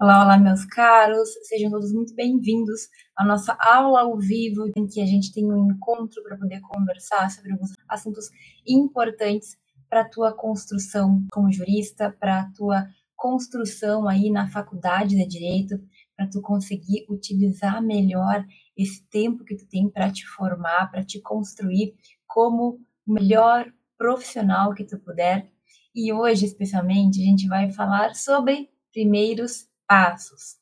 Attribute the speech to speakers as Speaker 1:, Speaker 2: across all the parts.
Speaker 1: Olá, olá, meus caros, sejam todos muito bem-vindos à nossa aula ao vivo, em que a gente tem um encontro para poder conversar sobre alguns assuntos importantes para a tua construção como jurista, para a tua construção aí na faculdade de direito, para tu conseguir utilizar melhor esse tempo que tu tem para te formar, para te construir como o melhor profissional que tu puder. E hoje, especialmente, a gente vai falar sobre primeiros passos.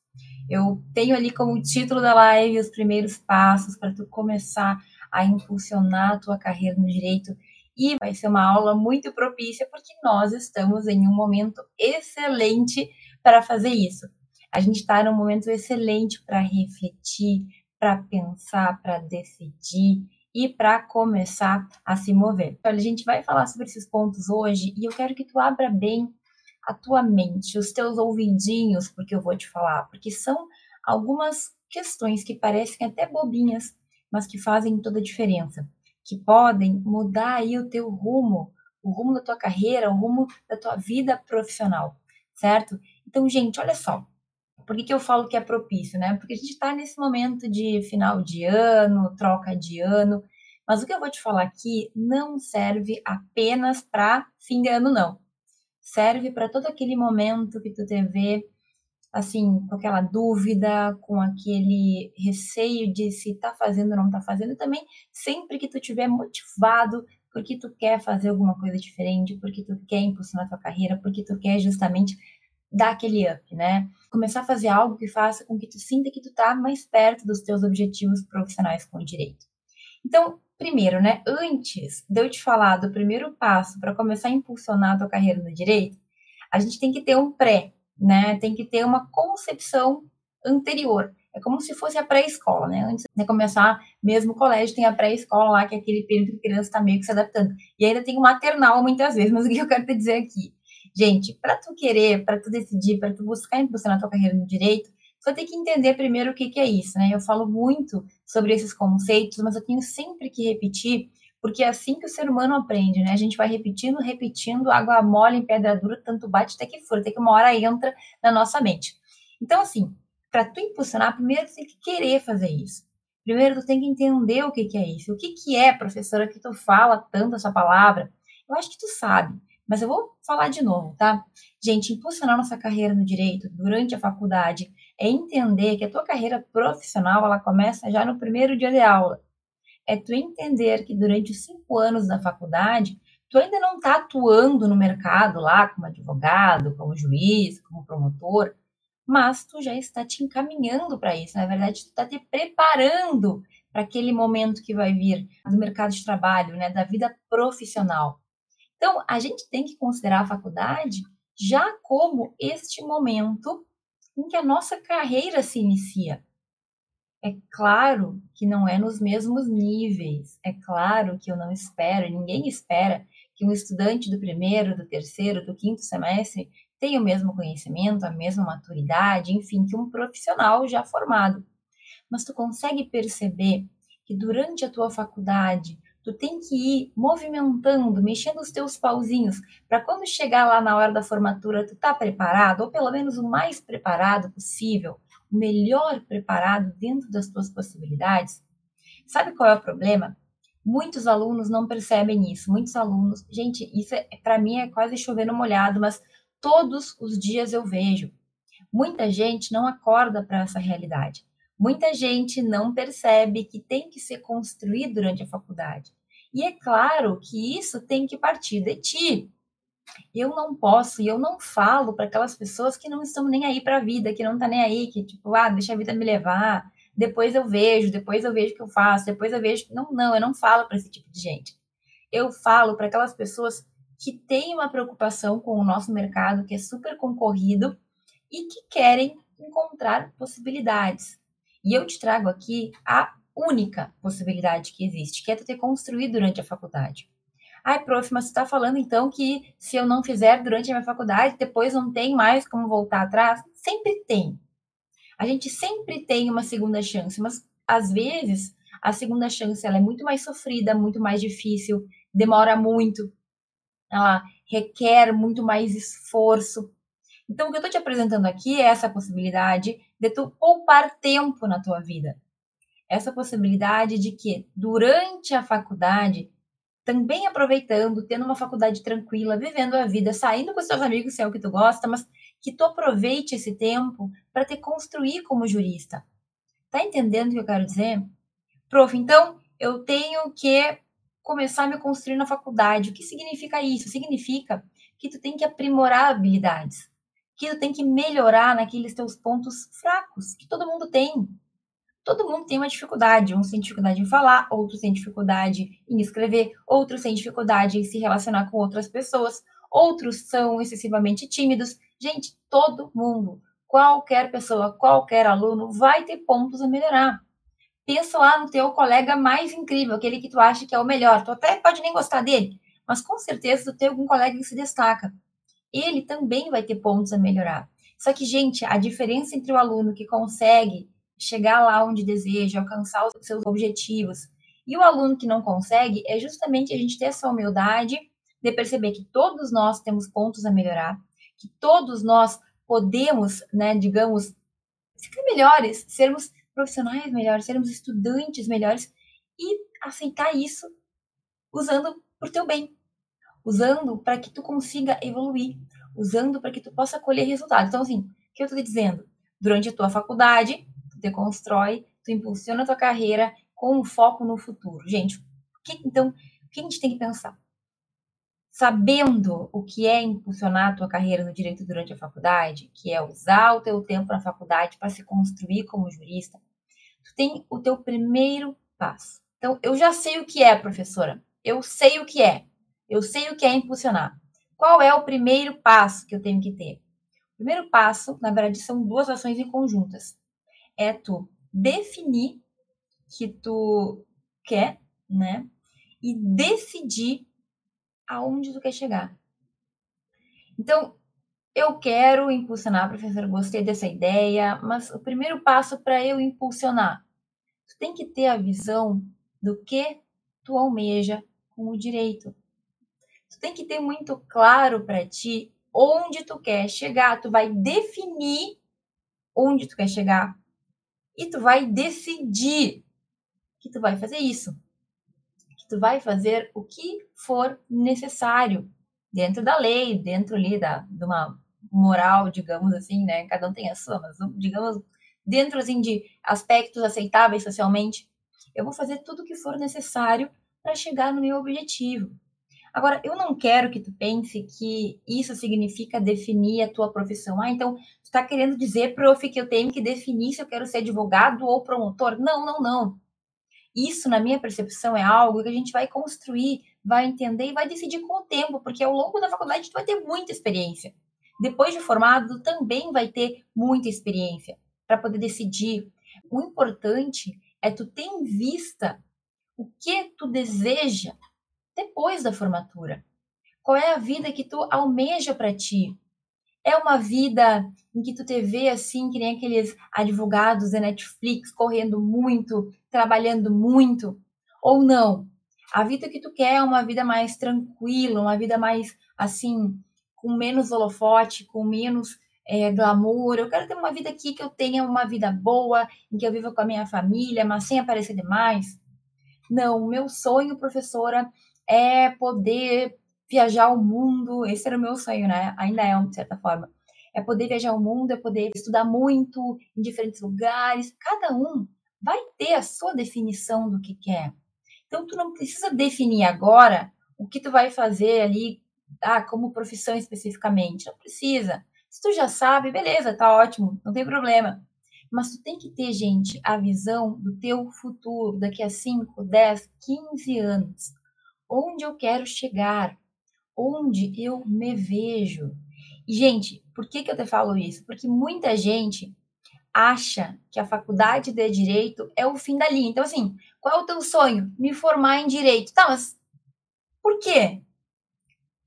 Speaker 1: Eu tenho ali como título da live os primeiros passos para tu começar a impulsionar a tua carreira no direito e vai ser uma aula muito propícia porque nós estamos em um momento excelente para fazer isso. A gente está num momento excelente para refletir, para pensar, para decidir e para começar a se mover. Olha, a gente vai falar sobre esses pontos hoje e eu quero que tu abra bem a tua mente, os teus ouvidinhos, porque eu vou te falar, porque são algumas questões que parecem até bobinhas, mas que fazem toda a diferença, que podem mudar aí o teu rumo, o rumo da tua carreira, o rumo da tua vida profissional, certo? Então, gente, olha só, por que, que eu falo que é propício, né? Porque a gente está nesse momento de final de ano, troca de ano, mas o que eu vou te falar aqui não serve apenas para fim de ano, não serve para todo aquele momento que tu te vê assim, com aquela dúvida, com aquele receio de se tá fazendo ou não tá fazendo, e também sempre que tu tiver motivado porque tu quer fazer alguma coisa diferente, porque tu quer impulsionar tua carreira, porque tu quer justamente dar aquele up, né? Começar a fazer algo que faça com que tu sinta que tu tá mais perto dos teus objetivos profissionais com o direito. Então, primeiro, né, antes de eu te falar do primeiro passo para começar a impulsionar a tua carreira no direito, a gente tem que ter um pré, né? Tem que ter uma concepção anterior. É como se fosse a pré-escola, né? Antes de começar mesmo o colégio, tem a pré-escola lá, que é aquele período que a criança está meio que se adaptando. E ainda tem o maternal muitas vezes, mas o que eu quero te dizer aqui? Gente, para tu querer, para tu decidir, para tu buscar impulsionar a tua carreira no direito, você tem que entender primeiro o que, que é isso, né? Eu falo muito sobre esses conceitos, mas eu tenho sempre que repetir, porque é assim que o ser humano aprende, né? A gente vai repetindo, repetindo, água mole em pedra dura, tanto bate até que fura, até que uma hora entra na nossa mente. Então, assim, para tu impulsionar, primeiro tu tem que querer fazer isso. Primeiro tu tem que entender o que, que é isso. O que, que é, professora, que tu fala tanto essa palavra? Eu acho que tu sabe. Mas eu vou falar de novo, tá? Gente, impulsionar nossa carreira no direito durante a faculdade é entender que a tua carreira profissional ela começa já no primeiro dia de aula. É tu entender que durante os cinco anos da faculdade, tu ainda não está atuando no mercado lá como advogado, como juiz, como promotor, mas tu já está te encaminhando para isso. Na verdade, tu está te preparando para aquele momento que vai vir do mercado de trabalho, né, da vida profissional. Então, a gente tem que considerar a faculdade já como este momento em que a nossa carreira se inicia. É claro que não é nos mesmos níveis, é claro que eu não espero, ninguém espera que um estudante do primeiro, do terceiro, do quinto semestre tenha o mesmo conhecimento, a mesma maturidade, enfim, que um profissional já formado. Mas tu consegue perceber que durante a tua faculdade, tu tem que ir movimentando, mexendo os teus pauzinhos, para quando chegar lá na hora da formatura, tu tá preparado, ou pelo menos o mais preparado possível, o melhor preparado dentro das tuas possibilidades. Sabe qual é o problema? Muitos alunos não percebem isso. Muitos alunos, gente, isso é, para mim é quase chovendo molhado, mas todos os dias eu vejo. Muita gente não acorda para essa realidade. Muita gente não percebe que tem que ser construído durante a faculdade. E é claro que isso tem que partir de ti. Eu não posso e eu não falo para aquelas pessoas que não estão nem aí para a vida, que não está nem aí, que tipo, ah, deixa a vida me levar, depois eu vejo, depois eu vejo o que eu faço, depois eu vejo. Não, não, eu não falo para esse tipo de gente. Eu falo para aquelas pessoas que têm uma preocupação com o nosso mercado, que é super concorrido e que querem encontrar possibilidades. E eu te trago aqui a única possibilidade que existe, que é tu ter construído durante a faculdade. Ai, prof, mas você está falando então que se eu não fizer durante a minha faculdade, depois não tem mais como voltar atrás? Sempre tem. A gente sempre tem uma segunda chance, mas às vezes a segunda chance ela é muito mais sofrida, muito mais difícil, demora muito, ela requer muito mais esforço. Então, o que eu estou te apresentando aqui é essa possibilidade de tu poupar tempo na tua vida. Essa possibilidade de que, durante a faculdade, também aproveitando, tendo uma faculdade tranquila, vivendo a vida, saindo com os teus amigos, se é o que tu gosta, mas que tu aproveite esse tempo para te construir como jurista. Tá entendendo o que eu quero dizer? Prof, então eu tenho que começar a me construir na faculdade. O que significa isso? Significa que tu tem que aprimorar habilidades, que tu tem que melhorar naqueles teus pontos fracos, que todo mundo tem todo mundo tem uma dificuldade. Uns têm dificuldade em falar, outros têm dificuldade em escrever, outros têm dificuldade em se relacionar com outras pessoas, outros são excessivamente tímidos. Gente, todo mundo, qualquer pessoa, qualquer aluno vai ter pontos a melhorar. Pensa lá no teu colega mais incrível, aquele que tu acha que é o melhor. Tu até pode nem gostar dele, mas com certeza tu tem algum colega que se destaca. Ele também vai ter pontos a melhorar. Só que, gente, a diferença entre o aluno que consegue chegar lá onde deseja, alcançar os seus objetivos. E o aluno que não consegue é justamente a gente ter essa humildade de perceber que todos nós temos pontos a melhorar, que todos nós podemos, né, digamos, ficar melhores, sermos profissionais melhores, sermos estudantes melhores e aceitar isso usando por teu bem, usando para que tu consiga evoluir, usando para que tu possa colher resultados. Então, assim, o que eu estou te dizendo? Durante a tua faculdade, tu te constrói, tu impulsiona a tua carreira com um foco no futuro. Gente, que, então, o que a gente tem que pensar? Sabendo o que é impulsionar a tua carreira no direito durante a faculdade, que é usar o teu tempo na faculdade para se construir como jurista, tu tem o teu primeiro passo. Então, eu já sei o que é, professora. Eu sei o que é. Eu sei o que é impulsionar. Qual é o primeiro passo que eu tenho que ter? O primeiro passo, na verdade, são duas ações em conjuntas é tu definir que tu quer, né? E decidir aonde tu quer chegar. Então, eu quero impulsionar, professor, gostei dessa ideia, mas o primeiro passo para eu impulsionar, tu tem que ter a visão do que tu almeja com o direito. Tu tem que ter muito claro para ti onde tu quer chegar, tu vai definir onde tu quer chegar e tu vai decidir que tu vai fazer isso. Que tu vai fazer o que for necessário dentro da lei, dentro ali da, de uma moral, digamos assim, né? Cada um tem a sua, mas digamos, dentro assim de aspectos aceitáveis socialmente, eu vou fazer tudo o que for necessário para chegar no meu objetivo. Agora, eu não quero que tu pense que isso significa definir a tua profissão. Ah, então, tu está querendo dizer, prof, que eu tenho que definir se eu quero ser advogado ou promotor? Não, não, não. Isso, na minha percepção, é algo que a gente vai construir, vai entender e vai decidir com o tempo, porque ao longo da faculdade tu vai ter muita experiência. Depois de formado, tu também vai ter muita experiência para poder decidir. O importante é tu ter em vista o que tu deseja depois da formatura? Qual é a vida que tu almeja para ti? É uma vida em que tu te vê assim, que nem aqueles advogados da Netflix, correndo muito, trabalhando muito? Ou não? A vida que tu quer é uma vida mais tranquila, uma vida mais assim, com menos holofote, com menos é, glamour. Eu quero ter uma vida aqui que eu tenha uma vida boa, em que eu viva com a minha família, mas sem aparecer demais. Não, o meu sonho, professora, é poder viajar o mundo. Esse era o meu sonho, né? Ainda é, de certa forma. É poder viajar o mundo, é poder estudar muito em diferentes lugares. Cada um vai ter a sua definição do que quer. Então, tu não precisa definir agora o que tu vai fazer ali, ah, como profissão especificamente. Não precisa. Se tu já sabe, beleza, tá ótimo, não tem problema. Mas tu tem que ter, gente, a visão do teu futuro daqui a 5, 10, 15 anos onde eu quero chegar, onde eu me vejo. E, gente, por que, que eu te falo isso? Porque muita gente acha que a faculdade de direito é o fim da linha. Então, assim, qual é o teu sonho? Me formar em direito. Tá, mas por quê?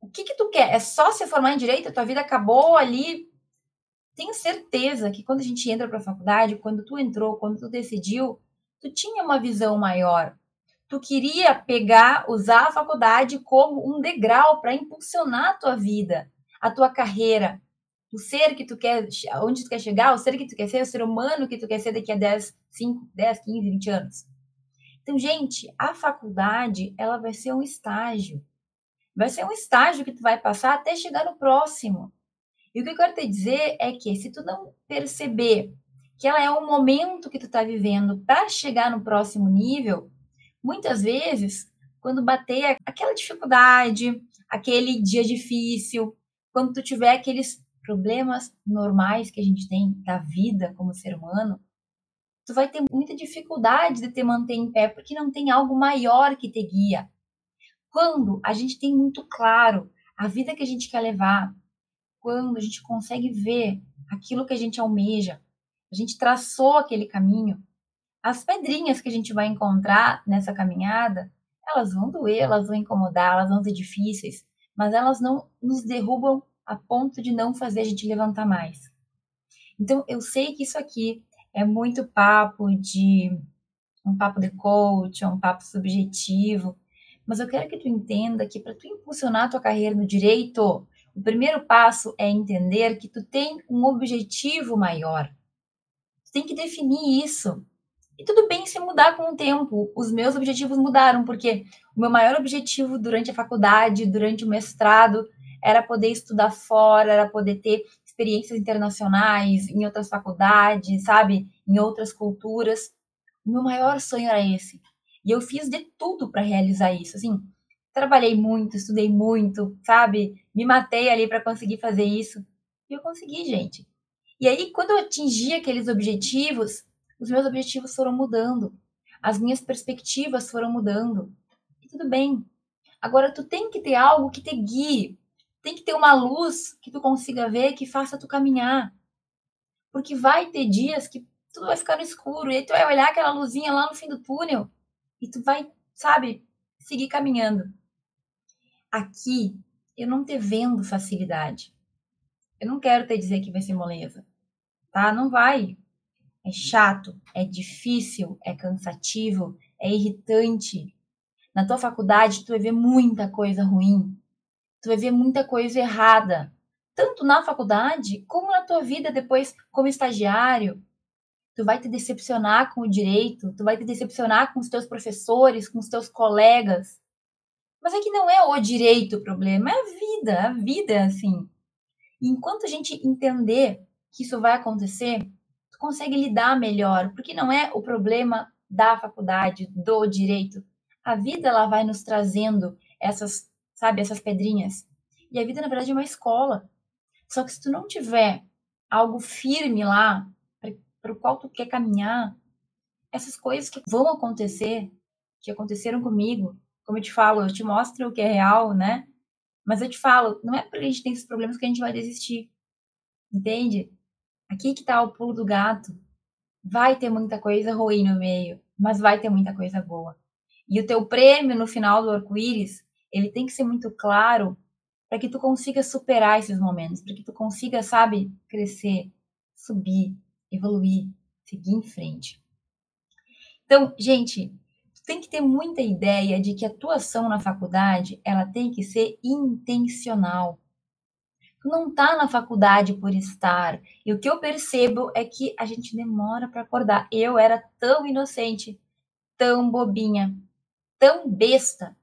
Speaker 1: O que que tu quer? É só se formar em direito? A tua vida acabou ali? Tenho certeza que quando a gente entra para a faculdade, quando tu entrou, quando tu decidiu, tu tinha uma visão maior tu queria pegar, usar a faculdade como um degrau para impulsionar a tua vida, a tua carreira. o ser que tu quer, onde tu quer chegar, o ser que tu quer ser, o ser humano que tu quer ser daqui a 10, 5, 10, 15, 20 anos. Então, gente, a faculdade, ela vai ser um estágio. Vai ser um estágio que tu vai passar até chegar no próximo. E o que eu quero te dizer é que se tu não perceber que ela é o momento que tu tá vivendo para chegar no próximo nível, muitas vezes, quando bater aquela dificuldade, aquele dia difícil, quando tu tiver aqueles problemas normais que a gente tem da vida como ser humano, tu vai ter muita dificuldade de te manter em pé porque não tem algo maior que te guia. Quando a gente tem muito claro a vida que a gente quer levar, quando a gente consegue ver aquilo que a gente almeja, a gente traçou aquele caminho, as pedrinhas que a gente vai encontrar nessa caminhada, elas vão doer, elas vão incomodar, elas vão ser difíceis, mas elas não nos derrubam a ponto de não fazer a gente levantar mais. Então, eu sei que isso aqui é muito papo de um papo de coach, um papo subjetivo, mas eu quero que tu entenda que para tu impulsionar a tua carreira no direito, o primeiro passo é entender que tu tem um objetivo maior. Tu tem que definir isso. E tudo bem se mudar com o tempo. Os meus objetivos mudaram, porque o meu maior objetivo durante a faculdade, durante o mestrado, era poder estudar fora, era poder ter experiências internacionais em outras faculdades, sabe? Em outras culturas. O meu maior sonho era esse. E eu fiz de tudo para realizar isso. Assim, trabalhei muito, estudei muito, sabe? Me matei ali para conseguir fazer isso. E eu consegui, gente. E aí, quando eu atingi aqueles objetivos, os meus objetivos foram mudando. As minhas perspectivas foram mudando. E tudo bem. Agora, tu tem que ter algo que te guie tem que ter uma luz que tu consiga ver que faça tu caminhar. Porque vai ter dias que tudo vai ficar no escuro e aí tu vai olhar aquela luzinha lá no fim do túnel e tu vai, sabe, seguir caminhando. Aqui eu não te vendo facilidade. Eu não quero te dizer que vai ser moleza, tá? Não vai. É chato, é difícil, é cansativo, é irritante. Na tua faculdade tu vai ver muita coisa ruim, tu vai ver muita coisa errada, tanto na faculdade como na tua vida depois como estagiário. Tu vai te decepcionar com o direito, tu vai te decepcionar com os teus professores, com os teus colegas. Mas é que não é o direito o problema, é a vida, a vida é assim. E enquanto a gente entender que isso vai acontecer, tu consegue lidar melhor, porque não é o problema da faculdade, do direito. A vida ela vai nos trazendo essas sabe? Essas pedrinhas. E a vida, na verdade, é uma escola. Só que se tu não tiver algo firme lá para o qual tu quer caminhar, essas coisas que vão acontecer, que aconteceram comigo, como eu te falo, eu te mostro o que é real, né? Mas eu te falo, não é porque a gente tem esses problemas que a gente vai desistir. Entende? Aqui que tá o pulo do gato. Vai ter muita coisa ruim no meio, mas vai ter muita coisa boa. E o teu prêmio no final do arco-íris ele tem que ser muito claro para que tu consiga superar esses momentos, para que tu consiga, sabe, crescer, subir, evoluir, seguir em frente. Então, gente, tu tem que ter muita ideia de que a tua ação na faculdade, ela tem que ser intencional. Não tá na faculdade por estar. E o que eu percebo é que a gente demora para acordar. Eu era tão inocente, tão bobinha, tão besta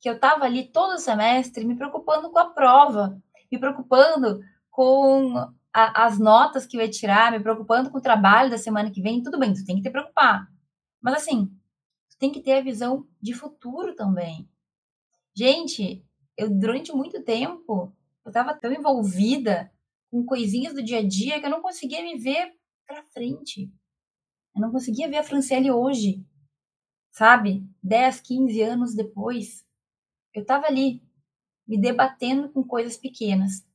Speaker 1: que eu estava ali todo semestre me preocupando com a prova, me preocupando com a, as notas que eu ia tirar, me preocupando com o trabalho da semana que vem. Tudo bem, tu tem que te preocupar. Mas assim, tu tem que ter a visão de futuro também. Gente, eu durante muito tempo eu estava tão envolvida com coisinhas do dia a dia que eu não conseguia me ver para frente. Eu não conseguia ver a Franciele hoje, sabe? 10, 15 anos depois. Eu estava ali, me debatendo com coisas pequenas.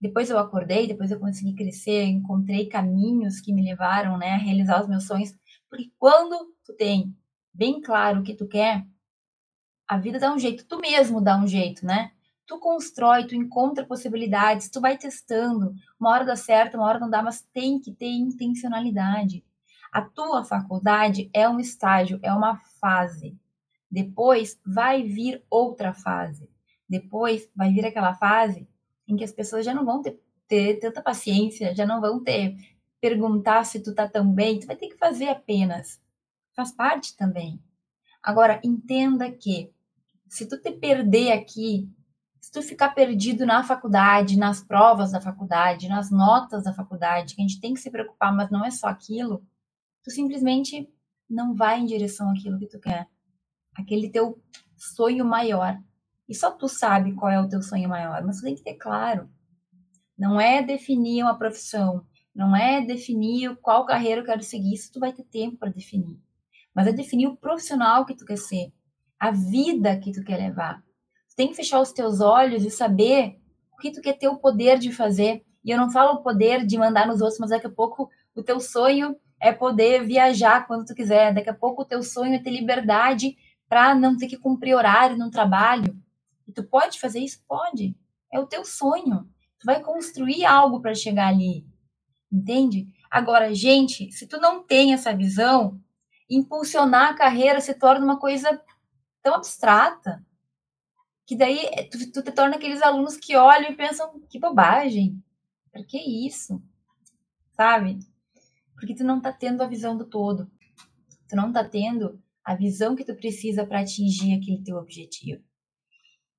Speaker 1: Depois eu acordei, depois eu consegui crescer, encontrei caminhos que me levaram né, a realizar os meus sonhos. Porque quando tu tem bem claro o que tu quer, a vida dá um jeito, tu mesmo dá um jeito, né? Tu constrói, tu encontra possibilidades, tu vai testando. Uma hora dá certo, uma hora não dá, mas tem que ter intencionalidade. A tua faculdade é um estágio, é uma fase. Depois vai vir outra fase. Depois vai vir aquela fase em que as pessoas já não vão te, ter tanta paciência, já não vão ter perguntar se tu tá tão bem, tu vai ter que fazer apenas. Faz parte também. Agora, entenda que se tu te perder aqui, se tu ficar perdido na faculdade, nas provas da faculdade, nas notas da faculdade, que a gente tem que se preocupar, mas não é só aquilo, tu simplesmente não vai em direção àquilo que tu quer. Aquele teu sonho maior. E só tu sabe qual é o teu sonho maior, mas tu tem que ter claro. Não é definir uma profissão, não é definir qual carreira eu quero seguir, isso tu vai ter tempo para definir. Mas é definir o profissional que tu quer ser, a vida que tu quer levar. Tem que fechar os teus olhos e saber o que tu quer ter o poder de fazer. E eu não falo o poder de mandar nos outros, mas daqui a pouco o teu sonho é poder viajar quando tu quiser. Daqui a pouco o teu sonho é ter liberdade para não ter que cumprir horário no trabalho. E tu pode fazer isso? Pode. É o teu sonho. Tu vai construir algo para chegar ali. Entende? Agora, gente, se tu não tem essa visão, impulsionar a carreira se torna uma coisa tão abstrata que daí eh, tu, tu te torna aqueles alunos que olham e pensam que bobagem. Para que isso? Sabe? Porque tu não tá tendo a visão do todo. Tu não tá tendo a visão que tu precisa para atingir aquele teu objetivo.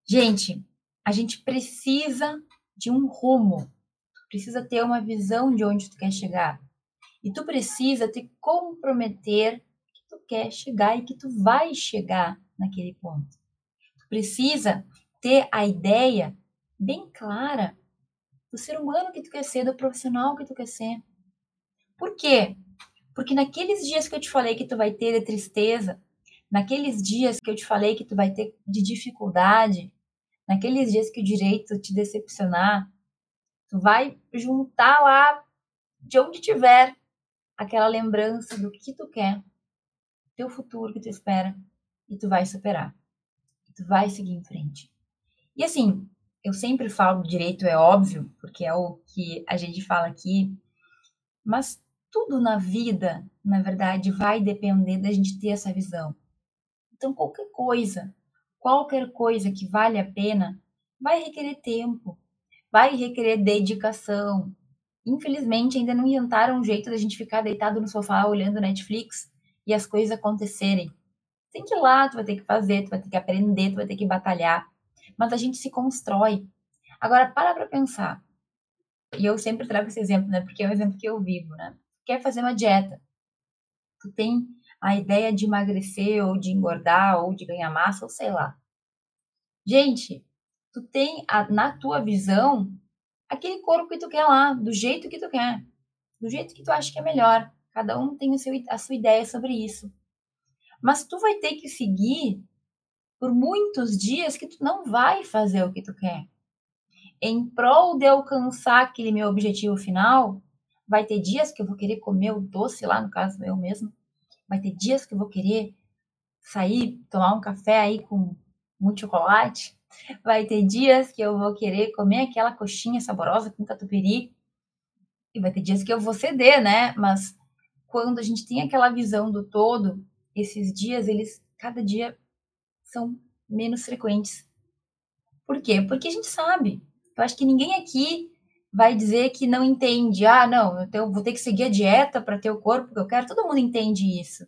Speaker 1: Gente, a gente precisa de um rumo. Tu precisa ter uma visão de onde tu quer chegar. E tu precisa te comprometer que tu quer chegar e que tu vai chegar naquele ponto. Precisa ter a ideia bem clara do ser humano que tu quer ser, do profissional que tu quer ser. Por quê? Porque naqueles dias que eu te falei que tu vai ter de tristeza, naqueles dias que eu te falei que tu vai ter de dificuldade, naqueles dias que o direito te decepcionar, tu vai juntar lá de onde tiver aquela lembrança do que tu quer, teu futuro que tu espera, e tu vai superar. Tu vai seguir em frente. E assim, eu sempre falo direito, é óbvio, porque é o que a gente fala aqui, mas tudo na vida, na verdade, vai depender da gente ter essa visão. Então, qualquer coisa, qualquer coisa que vale a pena, vai requerer tempo, vai requerer dedicação. Infelizmente, ainda não inventaram um jeito da gente ficar deitado no sofá olhando Netflix e as coisas acontecerem tem que ir lá, tu vai ter que fazer, tu vai ter que aprender, tu vai ter que batalhar. Mas a gente se constrói. Agora, para para pensar. E eu sempre trago esse exemplo, né? Porque é um exemplo que eu vivo, né? Quer fazer uma dieta. Tu tem a ideia de emagrecer, ou de engordar, ou de ganhar massa, ou sei lá. Gente, tu tem a, na tua visão aquele corpo que tu quer lá, do jeito que tu quer, do jeito que tu acha que é melhor. Cada um tem o seu, a sua ideia sobre isso. Mas tu vai ter que seguir por muitos dias que tu não vai fazer o que tu quer. Em prol de alcançar aquele meu objetivo final, vai ter dias que eu vou querer comer o doce lá, no caso eu mesmo. Vai ter dias que eu vou querer sair, tomar um café aí com muito chocolate. Vai ter dias que eu vou querer comer aquela coxinha saborosa com catupiry. E vai ter dias que eu vou ceder, né? Mas quando a gente tem aquela visão do todo, esses dias, eles cada dia são menos frequentes. Por quê? Porque a gente sabe. Eu acho que ninguém aqui vai dizer que não entende. Ah, não, eu, vou ter que seguir a dieta para ter o corpo que eu quero. Todo mundo entende isso.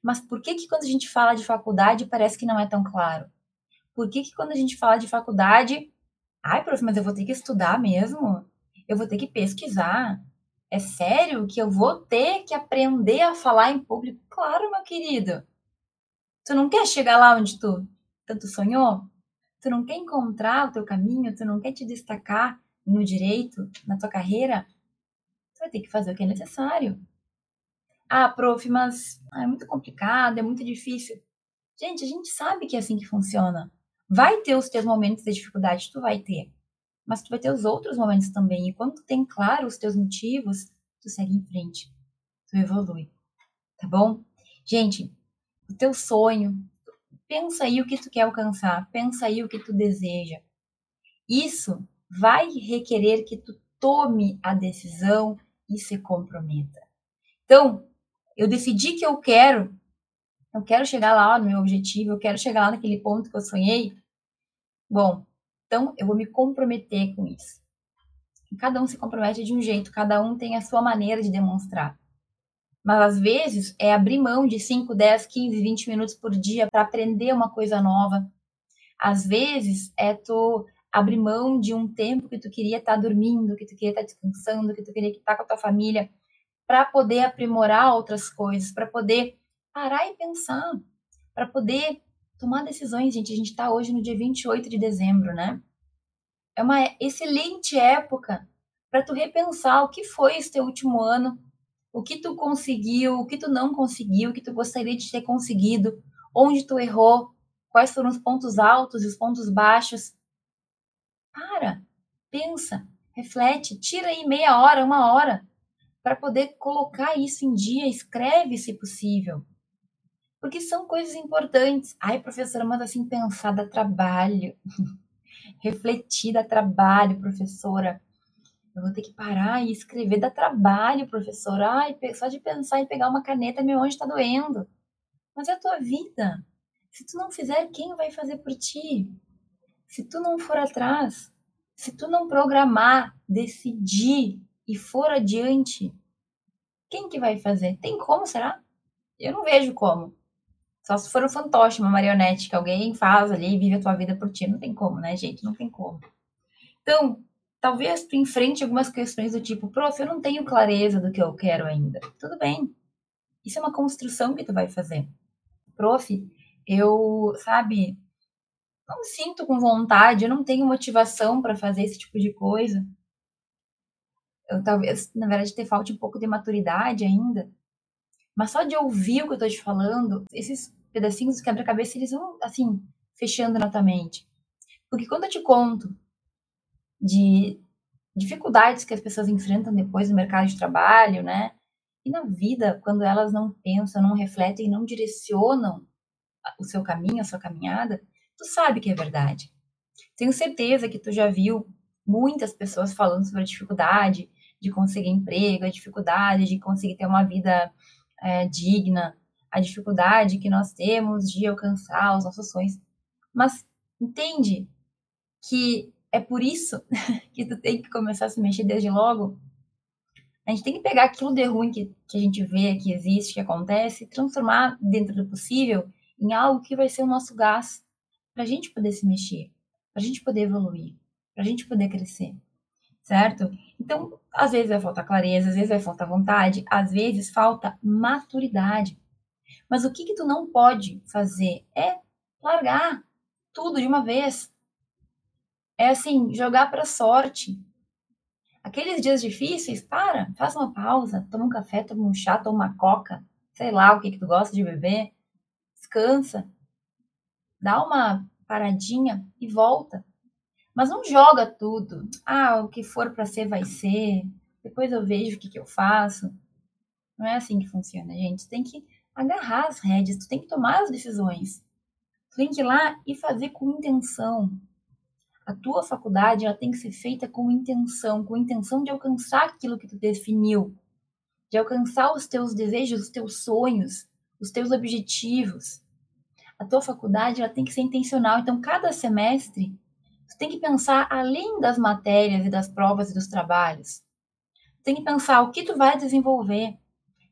Speaker 1: Mas por que que quando a gente fala de faculdade parece que não é tão claro? Por que que quando a gente fala de faculdade, ai, prof, mas eu vou ter que estudar mesmo? Eu vou ter que pesquisar? É sério que eu vou ter que aprender a falar em público? Claro, meu querido. Tu não quer chegar lá onde tu tanto sonhou? Tu não quer encontrar o teu caminho? Tu não quer te destacar no direito, na tua carreira? Tu vai ter que fazer o que é necessário. Ah, prof, mas é muito complicado, é muito difícil. Gente, a gente sabe que é assim que funciona. Vai ter os teus momentos de dificuldade, tu vai ter mas tu vai ter os outros momentos também. E quando tu tem claro os teus motivos, tu segue em frente, tu evolui, tá bom? Gente, o teu sonho, pensa aí o que tu quer alcançar, pensa aí o que tu deseja. Isso vai requerer que tu tome a decisão e se comprometa. Então, eu decidi que eu quero, eu quero chegar lá no meu objetivo, eu quero chegar lá naquele ponto que eu sonhei. Bom, então, eu vou me comprometer com isso. Cada um se compromete de um jeito, cada um tem a sua maneira de demonstrar. Mas às vezes é abrir mão de 5, 10, 15, 20 minutos por dia para aprender uma coisa nova. Às vezes é tu abrir mão de um tempo que tu queria estar tá dormindo, que tu queria estar tá descansando, que tu queria estar tá com a tua família, para poder aprimorar outras coisas, para poder parar e pensar, para poder tomar decisões, gente. A gente está hoje no dia 28 de dezembro, né? É uma excelente época para tu repensar o que foi esse teu último ano, o que tu conseguiu, o que tu não conseguiu, o que tu gostaria de ter conseguido, onde tu errou, quais foram os pontos altos e os pontos baixos. Para, pensa, reflete, tira aí meia hora, uma hora, para poder colocar isso em dia, escreve se possível. Porque são coisas importantes. Ai, professora, mas assim, pensar dá trabalho. Refletir dá trabalho, professora. Eu vou ter que parar e escrever dá trabalho, professora. Ai, só de pensar em pegar uma caneta, meu onde está doendo. Mas é a tua vida. Se tu não fizer, quem vai fazer por ti? Se tu não for atrás, se tu não programar, decidir e for adiante, quem que vai fazer? Tem como, será? Eu não vejo como. Só se for um fantoche, uma marionete que alguém faz ali e vive a tua vida por ti. Não tem como, né, gente? Não tem como. Então, talvez tu enfrente algumas questões do tipo, prof, eu não tenho clareza do que eu quero ainda. Tudo bem. Isso é uma construção que tu vai fazer. Prof, eu, sabe, não sinto com vontade, eu não tenho motivação para fazer esse tipo de coisa. Eu talvez, na verdade, ter falta um pouco de maturidade ainda. Mas só de ouvir o que eu tô te falando, esses pedacinhos do quebra-cabeça, eles vão, assim, fechando na tua mente. Porque quando eu te conto de dificuldades que as pessoas enfrentam depois no mercado de trabalho, né? E na vida, quando elas não pensam, não refletem, não direcionam o seu caminho, a sua caminhada, tu sabe que é verdade. Tenho certeza que tu já viu muitas pessoas falando sobre a dificuldade de conseguir emprego, a dificuldade de conseguir ter uma vida é, digna, a dificuldade que nós temos de alcançar os nossos sonhos. Mas entende que é por isso que tu tem que começar a se mexer desde logo. A gente tem que pegar aquilo de ruim que, que a gente vê, que existe, que acontece, e transformar dentro do possível em algo que vai ser o nosso gás para a gente poder se mexer, para a gente poder evoluir, para a gente poder crescer, certo? Então, às vezes vai faltar clareza, às vezes vai faltar vontade, às vezes falta maturidade. Mas o que que tu não pode fazer é largar tudo de uma vez. É assim, jogar para sorte. Aqueles dias difíceis, para, faz uma pausa, toma um café, toma um chá, toma uma coca, sei lá o que que tu gosta de beber, descansa, dá uma paradinha e volta. Mas não joga tudo. Ah, o que for para ser vai ser. Depois eu vejo o que, que eu faço. Não é assim que funciona, gente. Tem que agarrar as rédeas, tu tem que tomar as decisões. Tu tem que ir lá e fazer com intenção. A tua faculdade ela tem que ser feita com intenção, com intenção de alcançar aquilo que tu definiu, de alcançar os teus desejos, os teus sonhos, os teus objetivos. A tua faculdade ela tem que ser intencional. Então, cada semestre, tu tem que pensar além das matérias e das provas e dos trabalhos. Tu tem que pensar o que tu vai desenvolver.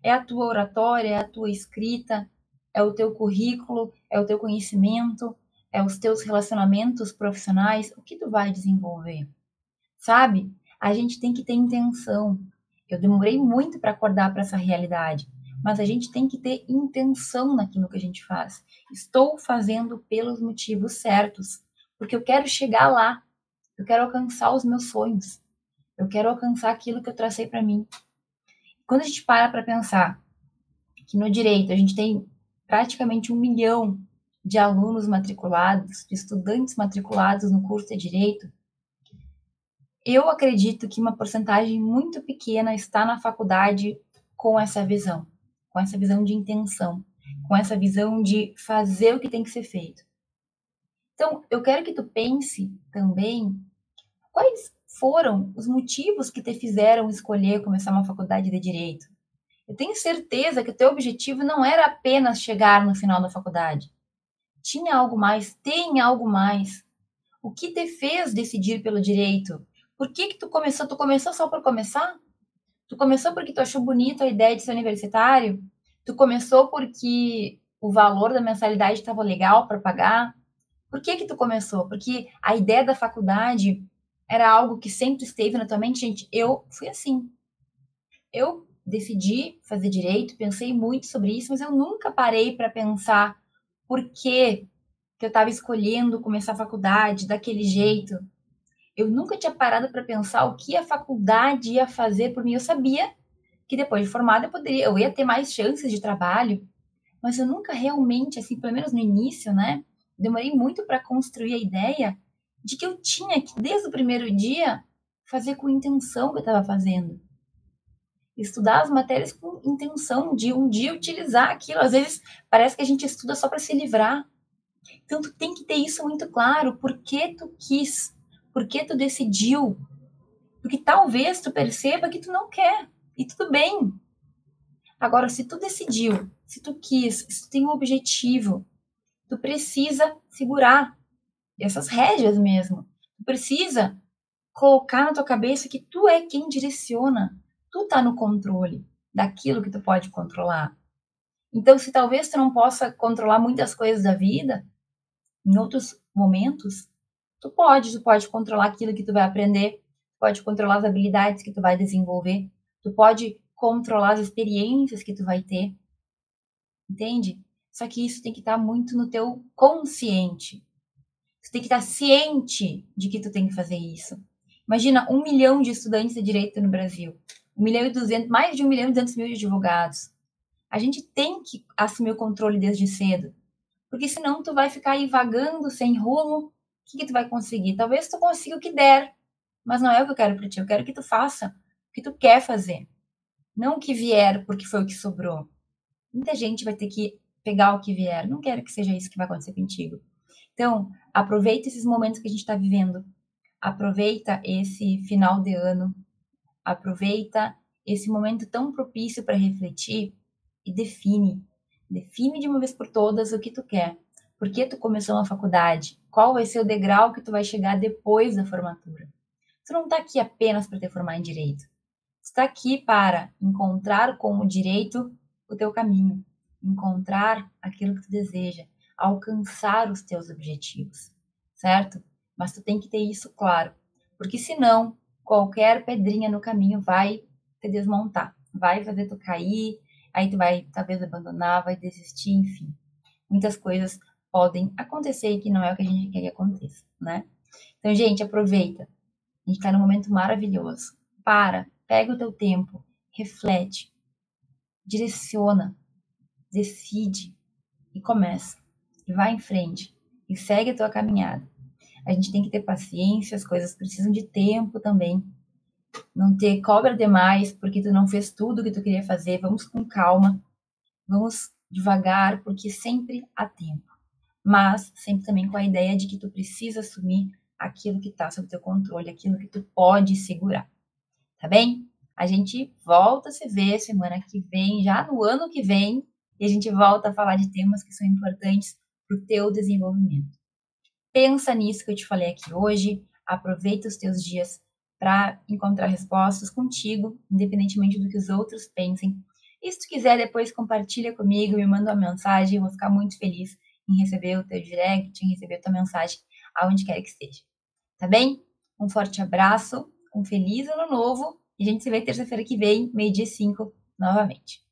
Speaker 1: É a tua oratória, é a tua escrita, é o teu currículo, é o teu conhecimento, é os teus relacionamentos profissionais, o que tu vai desenvolver? Sabe? A gente tem que ter intenção. Eu demorei muito para acordar para essa realidade, mas a gente tem que ter intenção naquilo que a gente faz. Estou fazendo pelos motivos certos, porque eu quero chegar lá. Eu quero alcançar os meus sonhos. Eu quero alcançar aquilo que eu tracei para mim. Quando a gente para para pensar que no direito a gente tem praticamente um milhão de alunos matriculados, de estudantes matriculados no curso de Direito, eu acredito que uma porcentagem muito pequena está na faculdade com essa visão, com essa visão de intenção, com essa visão de fazer o que tem que ser feito. Então, eu quero que tu pense também quais foram os motivos que te fizeram escolher começar uma faculdade de direito. Eu tenho certeza que o teu objetivo não era apenas chegar no final da faculdade tinha algo mais, tem algo mais. O que te fez decidir pelo direito? Por que que tu começou? Tu começou só por começar? Tu começou porque tu achou bonita a ideia de ser universitário? Tu começou porque o valor da mensalidade estava legal para pagar? Por que que tu começou? Porque a ideia da faculdade era algo que sempre esteve na tua mente, gente. Eu fui assim. Eu decidi fazer direito, pensei muito sobre isso, mas eu nunca parei para pensar por que que eu estava escolhendo começar a faculdade daquele jeito. Eu nunca tinha parado para pensar o que a faculdade ia fazer por mim. Eu sabia que depois de formada eu poderia, eu ia ter mais chances de trabalho, mas eu nunca realmente, assim, pelo menos no início, né, demorei muito para construir a ideia de que eu tinha que desde o primeiro dia fazer com intenção o que eu estava fazendo. Estudar as matérias com intenção de um dia utilizar aquilo. Às vezes parece que a gente estuda só para se livrar. Então tu tem que ter isso muito claro, por que tu quis, por que tu decidiu. Porque talvez tu perceba que tu não quer, e tudo bem. Agora, se tu decidiu, se tu quis, se tu tem um objetivo, tu precisa segurar essas rédeas mesmo. Tu precisa colocar na tua cabeça que tu é quem direciona. Tu tá no controle daquilo que tu pode controlar. Então, se talvez tu não possa controlar muitas coisas da vida, em outros momentos, tu pode, tu pode controlar aquilo que tu vai aprender, pode controlar as habilidades que tu vai desenvolver, tu pode controlar as experiências que tu vai ter. Entende? Só que isso tem que estar muito no teu consciente. Tu tem que estar ciente de que tu tem que fazer isso. Imagina um milhão de estudantes de direito no Brasil. Um milhão e duzentos, mais de um milhão e duzentos mil de advogados. A gente tem que assumir o controle desde cedo. Porque senão tu vai ficar aí vagando sem rumo. O que, que tu vai conseguir? Talvez tu consiga o que der, mas não é o que eu quero para ti. Eu quero que tu faça o que tu quer fazer. Não o que vier porque foi o que sobrou. Muita gente vai ter que pegar o que vier. Não quero que seja isso que vai acontecer contigo. Então, aproveita esses momentos que a gente está vivendo. Aproveita esse final de ano. Aproveita esse momento tão propício para refletir e define Define de uma vez por todas o que tu quer. Por que tu começou uma faculdade? Qual vai ser o degrau que tu vai chegar depois da formatura? Tu não está aqui apenas para te formar em direito. Tu está aqui para encontrar com o direito o teu caminho, encontrar aquilo que tu deseja, alcançar os teus objetivos, certo? Mas tu tem que ter isso claro, porque senão qualquer pedrinha no caminho vai te desmontar, vai fazer tu cair, aí tu vai talvez abandonar, vai desistir, enfim. Muitas coisas podem acontecer que não é o que a gente quer que aconteça, né? Então, gente, aproveita. A gente tá num momento maravilhoso. Para, pega o teu tempo, reflete, direciona, decide e começa. Vai em frente e segue a tua caminhada. A gente tem que ter paciência, as coisas precisam de tempo também não ter cobra demais porque tu não fez tudo o que tu queria fazer. Vamos com calma, vamos devagar, porque sempre há tempo. Mas sempre também com a ideia de que tu precisa assumir aquilo que está sob teu controle, aquilo que tu pode segurar. Tá bem? A gente volta a se ver semana que vem, já no ano que vem, e a gente volta a falar de temas que são importantes para o teu desenvolvimento. Pensa nisso que eu te falei aqui hoje, aproveita os teus dias para encontrar respostas contigo, independentemente do que os outros pensem. E se tu quiser, depois compartilha comigo, me manda uma mensagem, eu vou ficar muito feliz em receber o teu direct, em receber a tua mensagem, aonde quer que esteja. Tá bem? Um forte abraço, um feliz ano novo e a gente se vê terça-feira que vem, meio-dia 5, novamente.